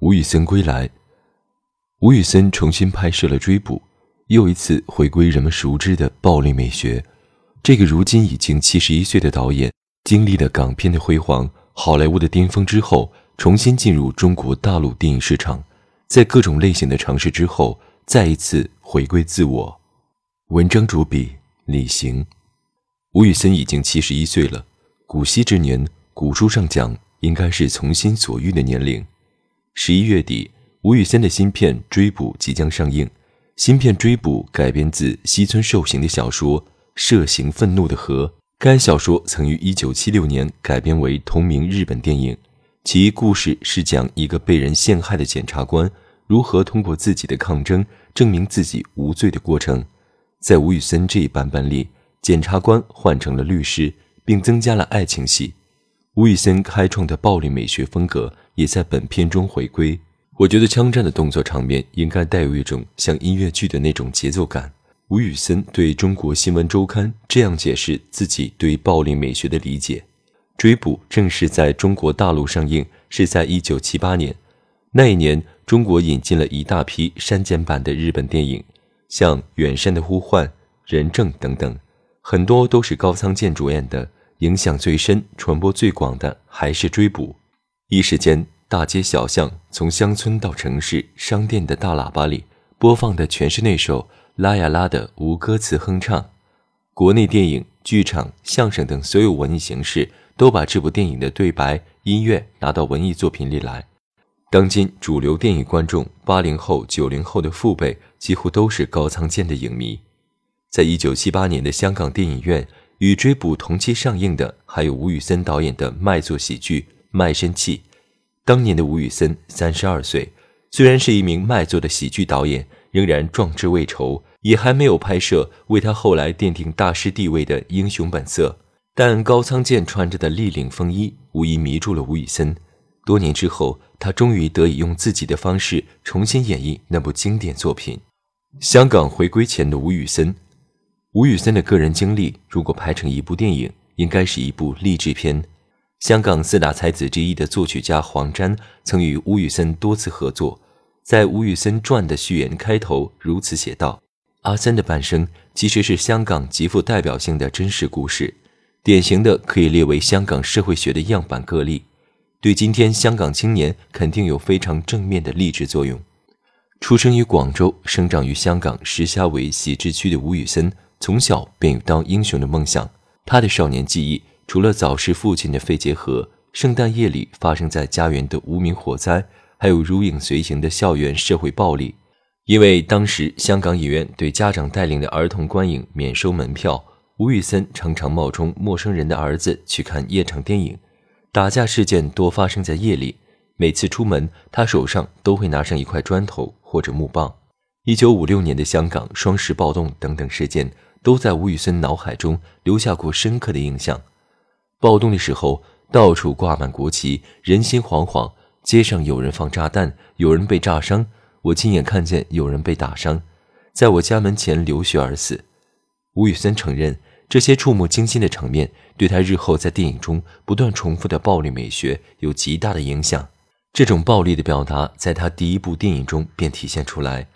吴宇森归来，吴宇森重新拍摄了《追捕》，又一次回归人们熟知的暴力美学。这个如今已经七十一岁的导演，经历了港片的辉煌、好莱坞的巅峰之后，重新进入中国大陆电影市场，在各种类型的尝试之后，再一次回归自我。文章主笔李行，吴宇森已经七十一岁了，古稀之年，古书上讲应该是从心所欲的年龄。十一月底，吴宇森的新片《追捕》即将上映。新片《追捕》改编自西村受刑的小说《涉刑愤怒的河》。该小说曾于一九七六年改编为同名日本电影。其故事是讲一个被人陷害的检察官如何通过自己的抗争证明自己无罪的过程。在吴宇森这一版本里，检察官换成了律师，并增加了爱情戏。吴宇森开创的暴力美学风格也在本片中回归。我觉得枪战的动作场面应该带有一种像音乐剧的那种节奏感。吴宇森对中国新闻周刊这样解释自己对暴力美学的理解：追捕正式在中国大陆上映是在一九七八年，那一年中国引进了一大批删减版的日本电影，像《远山的呼唤》《人证》等等，很多都是高仓健主演的。影响最深、传播最广的还是《追捕》。一时间，大街小巷，从乡村到城市，商店的大喇叭里播放的全是那首拉呀拉的无歌词哼唱。国内电影、剧场、相声等所有文艺形式都把这部电影的对白、音乐拿到文艺作品里来。当今主流电影观众，八零后、九零后的父辈几乎都是高仓健的影迷。在一九七八年的香港电影院。与《追捕》同期上映的还有吴宇森导演的卖座喜剧《卖身契》。当年的吴宇森三十二岁，虽然是一名卖座的喜剧导演，仍然壮志未酬，也还没有拍摄为他后来奠定大师地位的《英雄本色》。但高仓健穿着的立领风衣无疑迷住了吴宇森。多年之后，他终于得以用自己的方式重新演绎那部经典作品。香港回归前的吴宇森。吴宇森的个人经历，如果拍成一部电影，应该是一部励志片。香港四大才子之一的作曲家黄沾曾与吴宇森多次合作，在《吴宇森传》的序言开头如此写道：“阿森的半生其实是香港极富代表性的真实故事，典型的可以列为香港社会学的样板个例，对今天香港青年肯定有非常正面的励志作用。”出生于广州，生长于香港石硖尾喜之区的吴宇森。从小便有当英雄的梦想。他的少年记忆，除了早逝父亲的肺结核、圣诞夜里发生在家园的无名火灾，还有如影随形的校园社会暴力。因为当时香港影院对家长带领的儿童观影免收门票，吴宇森常常冒充陌生人的儿子去看夜场电影。打架事件多发生在夜里，每次出门，他手上都会拿上一块砖头或者木棒。一九五六年的香港双十暴动等等事件。都在吴宇森脑海中留下过深刻的印象。暴动的时候，到处挂满国旗，人心惶惶，街上有人放炸弹，有人被炸伤。我亲眼看见有人被打伤，在我家门前流血而死。吴宇森承认，这些触目惊心的场面对他日后在电影中不断重复的暴力美学有极大的影响。这种暴力的表达，在他第一部电影中便体现出来。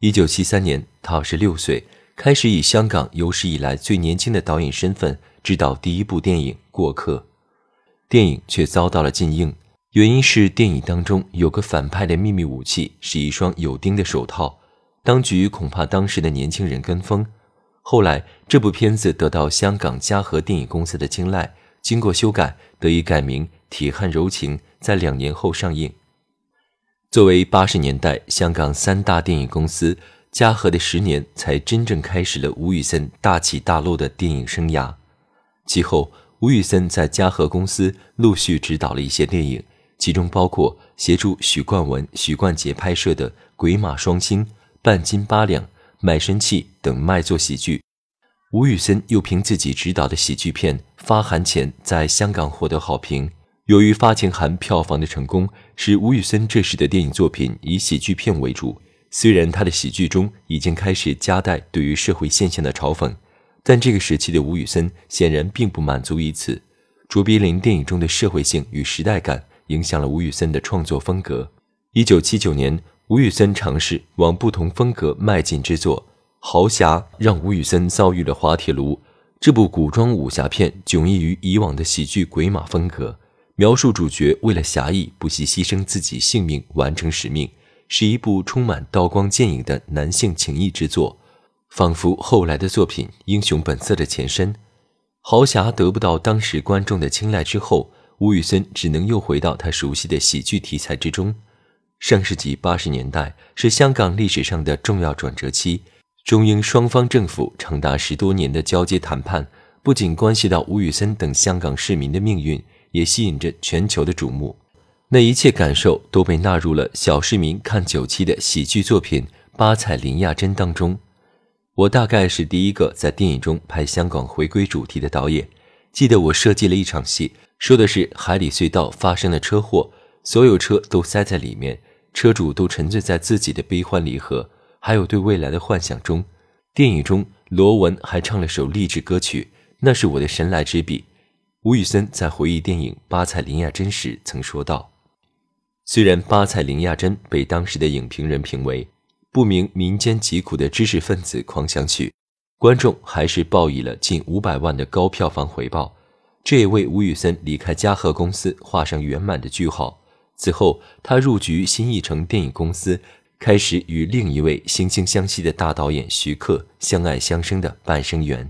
一九七三年，他二十六岁。开始以香港有史以来最年轻的导演身份执导第一部电影《过客》，电影却遭到了禁映，原因是电影当中有个反派的秘密武器是一双有钉的手套，当局恐怕当时的年轻人跟风。后来这部片子得到香港嘉禾电影公司的青睐，经过修改得以改名《铁汉柔情》，在两年后上映。作为八十年代香港三大电影公司。嘉禾的十年才真正开始了吴宇森大起大落的电影生涯。其后，吴宇森在嘉禾公司陆续执导了一些电影，其中包括协助许冠文、许冠杰拍摄的《鬼马双星》《半斤八两》《卖身契》等卖座喜剧。吴宇森又凭自己执导的喜剧片《发函前》在香港获得好评。由于《发情函》票房的成功，使吴宇森这时的电影作品以喜剧片为主。虽然他的喜剧中已经开始夹带对于社会现象的嘲讽，但这个时期的吴宇森显然并不满足于此。卓别林电影中的社会性与时代感影响了吴宇森的创作风格。一九七九年，吴宇森尝试往不同风格迈进之作。豪侠让吴宇森遭遇了滑铁卢。这部古装武侠片迥异于以往的喜剧鬼马风格，描述主角为了侠义不惜牺牲自己性命完成使命，是一部充满刀光剑影的男性情义之作，仿佛后来的作品《英雄本色》的前身。豪侠得不到当时观众的青睐之后，吴宇森只能又回到他熟悉的喜剧题材之中。上世纪八十年代是香港历史上的重要转折期。中英双方政府长达十多年的交接谈判，不仅关系到吴宇森等香港市民的命运，也吸引着全球的瞩目。那一切感受都被纳入了小市民看九七的喜剧作品《八彩林亚珍》当中。我大概是第一个在电影中拍香港回归主题的导演。记得我设计了一场戏，说的是海底隧道发生了车祸，所有车都塞在里面，车主都沉醉在自己的悲欢离合。还有对未来的幻想中，电影中罗文还唱了首励志歌曲，那是我的神来之笔。吴宇森在回忆电影《八彩林亚珍》时曾说道：“虽然《八彩林亚珍》被当时的影评人评为不明民间疾苦的知识分子狂想曲，观众还是报以了近五百万的高票房回报，这也为吴宇森离开嘉禾公司画上圆满的句号。此后，他入局新艺城电影公司。”开始与另一位惺惺相惜的大导演徐克相爱相生的半生缘。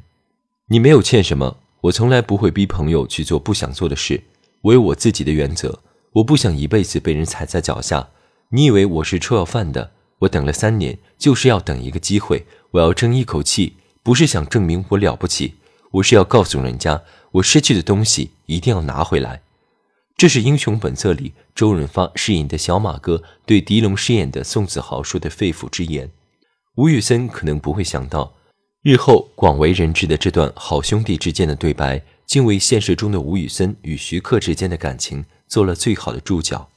你没有欠什么，我从来不会逼朋友去做不想做的事。我有我自己的原则，我不想一辈子被人踩在脚下。你以为我是臭要饭的？我等了三年，就是要等一个机会。我要争一口气，不是想证明我了不起，我是要告诉人家，我失去的东西一定要拿回来。这是《英雄本色》里周润发饰演的小马哥对狄龙饰演的宋子豪说的肺腑之言。吴宇森可能不会想到，日后广为人知的这段好兄弟之间的对白，竟为现实中的吴宇森与徐克之间的感情做了最好的注脚。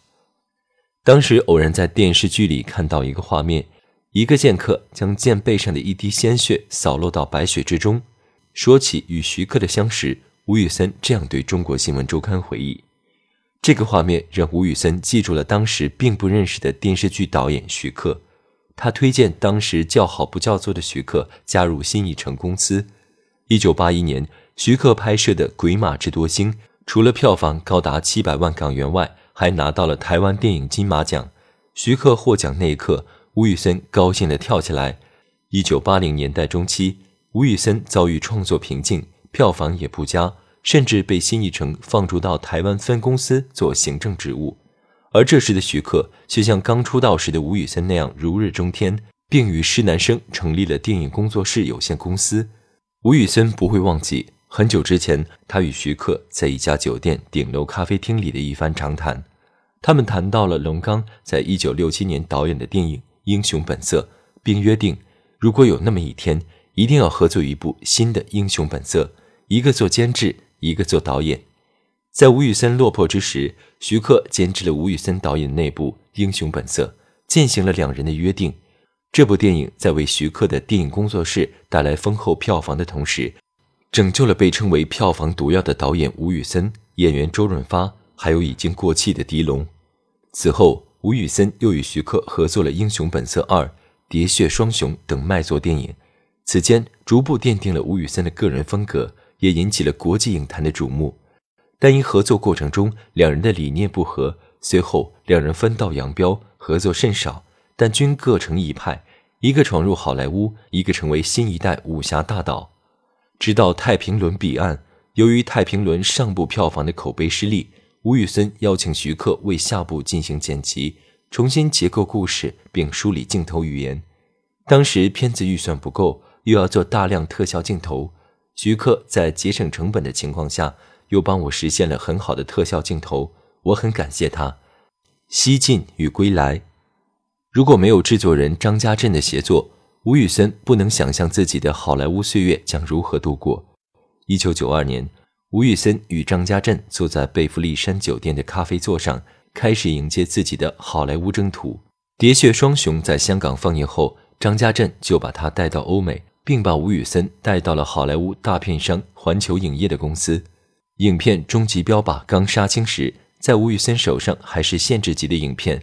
当时偶然在电视剧里看到一个画面，一个剑客将剑背上的一滴鲜血扫落到白雪之中。说起与徐克的相识，吴宇森这样对中国新闻周刊回忆。这个画面让吴宇森记住了当时并不认识的电视剧导演徐克，他推荐当时叫好不叫座的徐克加入新艺城公司。一九八一年，徐克拍摄的《鬼马智多星》除了票房高达七百万港元外，还拿到了台湾电影金马奖。徐克获奖那一刻，吴宇森高兴地跳起来。一九八零年代中期，吴宇森遭遇创作瓶颈，票房也不佳。甚至被新艺城放逐到台湾分公司做行政职务，而这时的徐克却像刚出道时的吴宇森那样如日中天，并与施南生成立了电影工作室有限公司。吴宇森不会忘记很久之前他与徐克在一家酒店顶楼咖啡厅里的一番长谈，他们谈到了龙刚在一九六七年导演的电影《英雄本色》，并约定如果有那么一天，一定要合作一部新的《英雄本色》，一个做监制。一个做导演，在吴宇森落魄之时，徐克监制了吴宇森导演的那部《英雄本色》，践行了两人的约定。这部电影在为徐克的电影工作室带来丰厚票房的同时，拯救了被称为票房毒药的导演吴宇森、演员周润发，还有已经过气的狄龙。此后，吴宇森又与徐克合作了《英雄本色二》《喋血双雄》等卖座电影，此间逐步奠定了吴宇森的个人风格。也引起了国际影坛的瞩目，但因合作过程中两人的理念不合，随后两人分道扬镳，合作甚少，但均各成一派，一个闯入好莱坞，一个成为新一代武侠大导。直到《太平轮》彼岸，由于《太平轮》上部票房的口碑失利，吴宇森邀请徐克为下部进行剪辑，重新结构故事，并梳理镜头语言。当时片子预算不够，又要做大量特效镜头。徐克在节省成本的情况下，又帮我实现了很好的特效镜头，我很感谢他。西进与归来。如果没有制作人张家镇的协作，吴宇森不能想象自己的好莱坞岁月将如何度过。一九九二年，吴宇森与张家镇坐在贝弗利山酒店的咖啡座上，开始迎接自己的好莱坞征途。《喋血双雄》在香港放映后，张家镇就把他带到欧美，并把吴宇森带到了好莱坞大片商环球影业的公司。影片《终极标靶》刚杀青时，在吴宇森手上还是限制级的影片，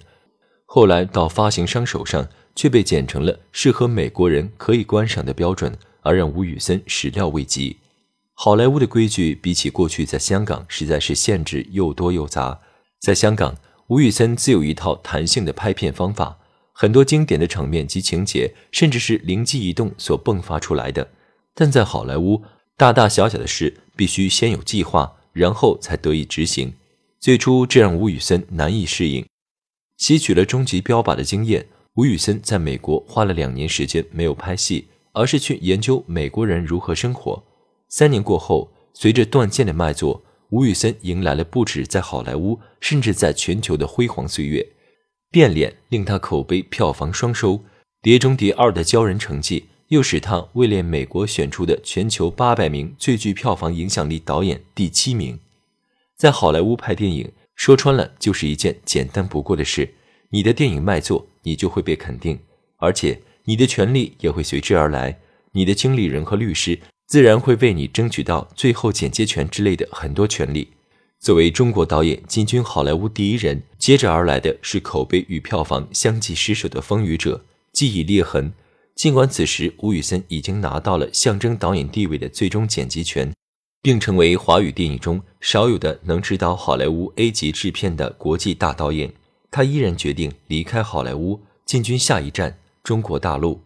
后来到发行商手上却被剪成了适合美国人可以观赏的标准，而让吴宇森始料未及。好莱坞的规矩比起过去在香港，实在是限制又多又杂。在香港。吴宇森自有一套弹性的拍片方法，很多经典的场面及情节，甚至是灵机一动所迸发出来的。但在好莱坞，大大小小的事必须先有计划，然后才得以执行。最初，这让吴宇森难以适应。吸取了终极标靶的经验，吴宇森在美国花了两年时间没有拍戏，而是去研究美国人如何生活。三年过后，随着断剑的卖座。吴宇森迎来了不止在好莱坞，甚至在全球的辉煌岁月。变脸令他口碑票房双收，《碟中谍二》的骄人成绩又使他位列美国选出的全球八百名最具票房影响力导演第七名。在好莱坞拍电影，说穿了就是一件简单不过的事。你的电影卖座，你就会被肯定，而且你的权利也会随之而来。你的经理人和律师。自然会为你争取到最后剪接权之类的很多权利。作为中国导演进军好莱坞第一人，接着而来的是口碑与票房相继失守的《风雨者》，记忆裂痕。尽管此时吴宇森已经拿到了象征导演地位的最终剪辑权，并成为华语电影中少有的能指导好莱坞 A 级制片的国际大导演，他依然决定离开好莱坞，进军下一站中国大陆。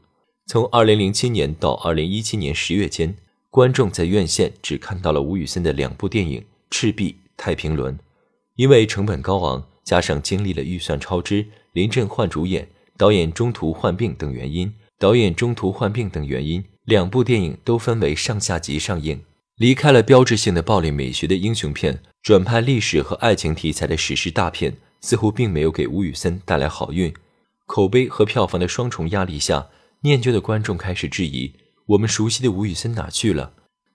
从2007年到2017年十月间。观众在院线只看到了吴宇森的两部电影《赤壁》《太平轮》，因为成本高昂，加上经历了预算超支、临阵换主演、导演中途患病等原因，导演中途患病等原因，两部电影都分为上下集上映。离开了标志性的暴力美学的英雄片，转拍历史和爱情题材的史诗大片，似乎并没有给吴宇森带来好运。口碑和票房的双重压力下，念旧的观众开始质疑。我们熟悉的吴宇森哪去了？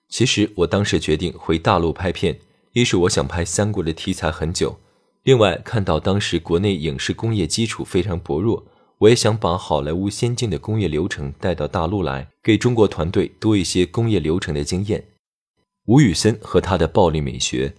其实我当时决定回大陆拍片，一是我想拍三国的题材很久，另外看到当时国内影视工业基础非常薄弱，我也想把好莱坞先进的工业流程带到大陆来，给中国团队多一些工业流程的经验。吴宇森和他的暴力美学，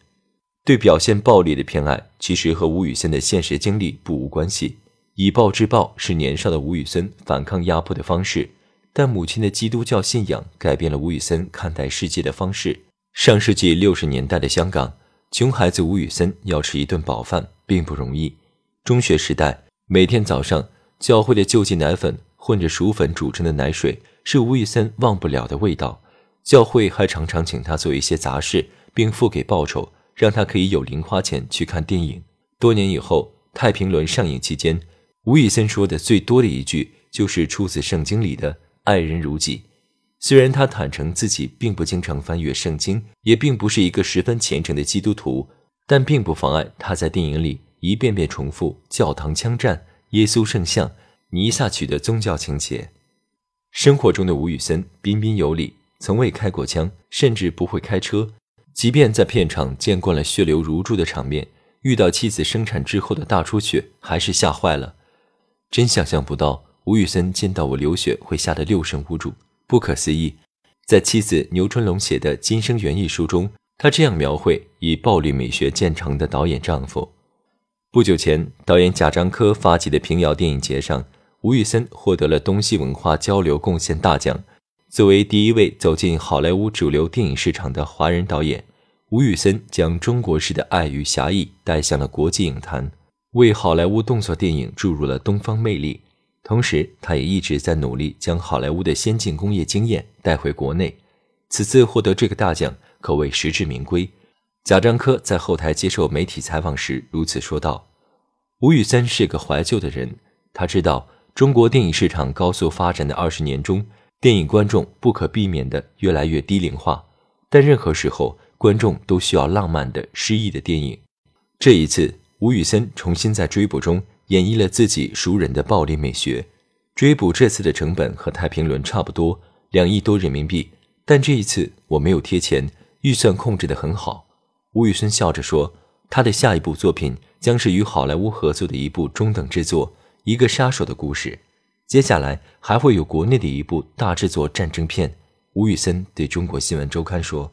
对表现暴力的偏爱，其实和吴宇森的现实经历不无关系。以暴制暴是年少的吴宇森反抗压迫的方式。但母亲的基督教信仰改变了吴宇森看待世界的方式。上世纪六十年代的香港，穷孩子吴宇森要吃一顿饱饭并不容易。中学时代，每天早上教会的救济奶粉混着薯粉煮成的奶水是吴宇森忘不了的味道。教会还常常请他做一些杂事，并付给报酬，让他可以有零花钱去看电影。多年以后，《太平轮》上映期间，吴宇森说的最多的一句就是出自圣经里的。爱人如己。虽然他坦诚自己并不经常翻阅圣经，也并不是一个十分虔诚的基督徒，但并不妨碍他在电影里一遍遍重复教堂枪战、耶稣圣像、弥撒曲的宗教情节。生活中的吴宇森彬彬有礼，从未开过枪，甚至不会开车。即便在片场见惯了血流如注的场面，遇到妻子生产之后的大出血，还是吓坏了。真想象不到。吴宇森见到我流血会吓得六神无主，不可思议。在妻子牛春龙写的《今生缘》一书中，他这样描绘以暴力美学见长的导演丈夫。不久前，导演贾樟柯发起的平遥电影节上，吴宇森获得了东西文化交流贡献大奖。作为第一位走进好莱坞主流电影市场的华人导演，吴宇森将中国式的爱与侠义带向了国际影坛，为好莱坞动作电影注入了东方魅力。同时，他也一直在努力将好莱坞的先进工业经验带回国内。此次获得这个大奖，可谓实至名归。贾樟柯在后台接受媒体采访时如此说道：“吴宇森是个怀旧的人，他知道中国电影市场高速发展的二十年中，电影观众不可避免地越来越低龄化。但任何时候，观众都需要浪漫的、诗意的电影。这一次。”吴宇森重新在追捕中演绎了自己熟人的暴力美学。追捕这次的成本和太平轮差不多，两亿多人民币。但这一次我没有贴钱，预算控制得很好。吴宇森笑着说：“他的下一部作品将是与好莱坞合作的一部中等制作，一个杀手的故事。接下来还会有国内的一部大制作战争片。”吴宇森对中国新闻周刊说。